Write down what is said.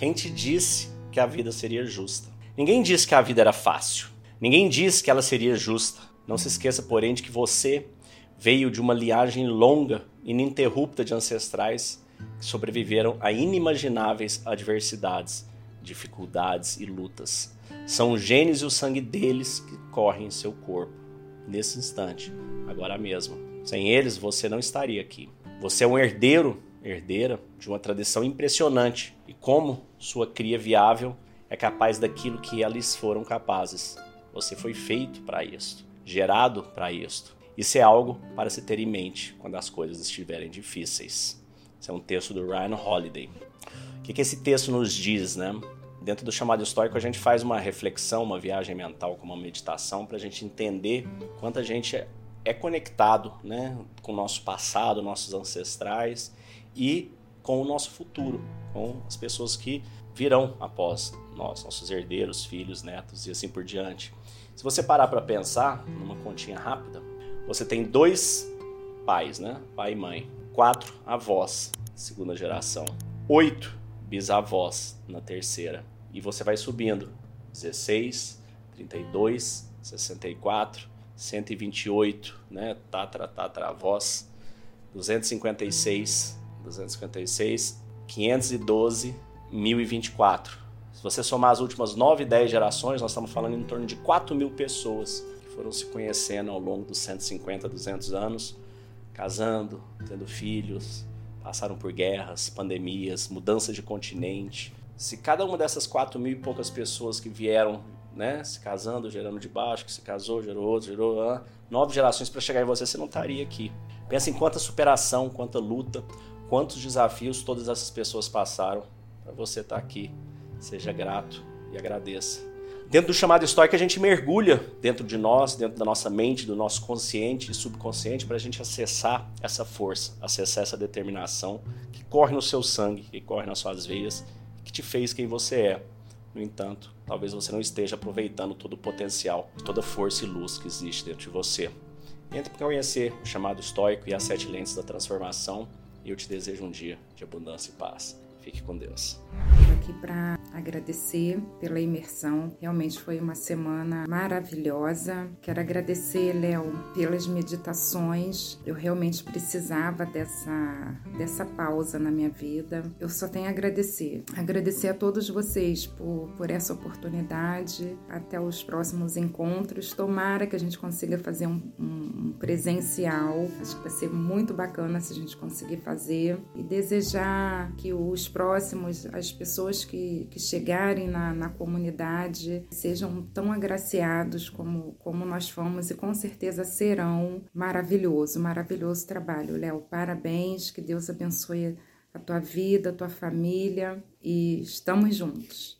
Quem te disse que a vida seria justa? Ninguém disse que a vida era fácil. Ninguém disse que ela seria justa. Não se esqueça, porém, de que você veio de uma liagem longa, ininterrupta de ancestrais que sobreviveram a inimagináveis adversidades, dificuldades e lutas. São os genes e o sangue deles que correm em seu corpo, nesse instante, agora mesmo. Sem eles, você não estaria aqui. Você é um herdeiro, herdeira de uma tradição impressionante e como sua cria viável é capaz daquilo que eles foram capazes. Você foi feito para isto, gerado para isto. Isso é algo para se ter em mente quando as coisas estiverem difíceis. Esse é um texto do Ryan Holiday. O que, que esse texto nos diz, né? Dentro do chamado histórico, a gente faz uma reflexão, uma viagem mental com uma meditação para a gente entender quanto a gente é conectado né, com o nosso passado, nossos ancestrais e com o nosso futuro, com as pessoas que virão após nós, nossos herdeiros, filhos, netos e assim por diante. Se você parar para pensar, numa continha rápida, você tem dois pais, né? Pai e mãe. Quatro avós, segunda geração. Oito bisavós na terceira. E você vai subindo. 16, 32, 64, 128, né? Tatra, tatra, avós. 256, 256, 512, 1024. Se você somar as últimas 9, 10 gerações, nós estamos falando em torno de 4 mil pessoas que foram se conhecendo ao longo dos 150, 200 anos, casando, tendo filhos, passaram por guerras, pandemias, mudança de continente. Se cada uma dessas 4 mil e poucas pessoas que vieram né, se casando, gerando de baixo, que se casou, gerou outro, gerou nove gerações para chegar em você, você não estaria aqui. Pensa em quanta superação, quanta luta, quantos desafios todas essas pessoas passaram para você estar tá aqui. Seja grato e agradeça. Dentro do chamado histórico, a gente mergulha dentro de nós, dentro da nossa mente, do nosso consciente e subconsciente, para a gente acessar essa força, acessar essa determinação que corre no seu sangue, que corre nas suas veias, que te fez quem você é. No entanto, talvez você não esteja aproveitando todo o potencial, toda a força e luz que existe dentro de você. Entre para conhecer o chamado estoico e as sete lentes da transformação, e eu te desejo um dia de abundância e paz. Fique com Deus. Estou aqui para agradecer pela imersão. Realmente foi uma semana maravilhosa. Quero agradecer, Léo, pelas meditações. Eu realmente precisava dessa, dessa pausa na minha vida. Eu só tenho a agradecer. Agradecer a todos vocês por, por essa oportunidade. Até os próximos encontros. Tomara que a gente consiga fazer um, um presencial. Acho que vai ser muito bacana se a gente conseguir fazer. E desejar que os próximos, as pessoas que, que chegarem na, na comunidade, sejam tão agraciados como, como nós fomos e com certeza serão. Maravilhoso, maravilhoso trabalho, Léo. Parabéns, que Deus abençoe a tua vida, a tua família e estamos juntos.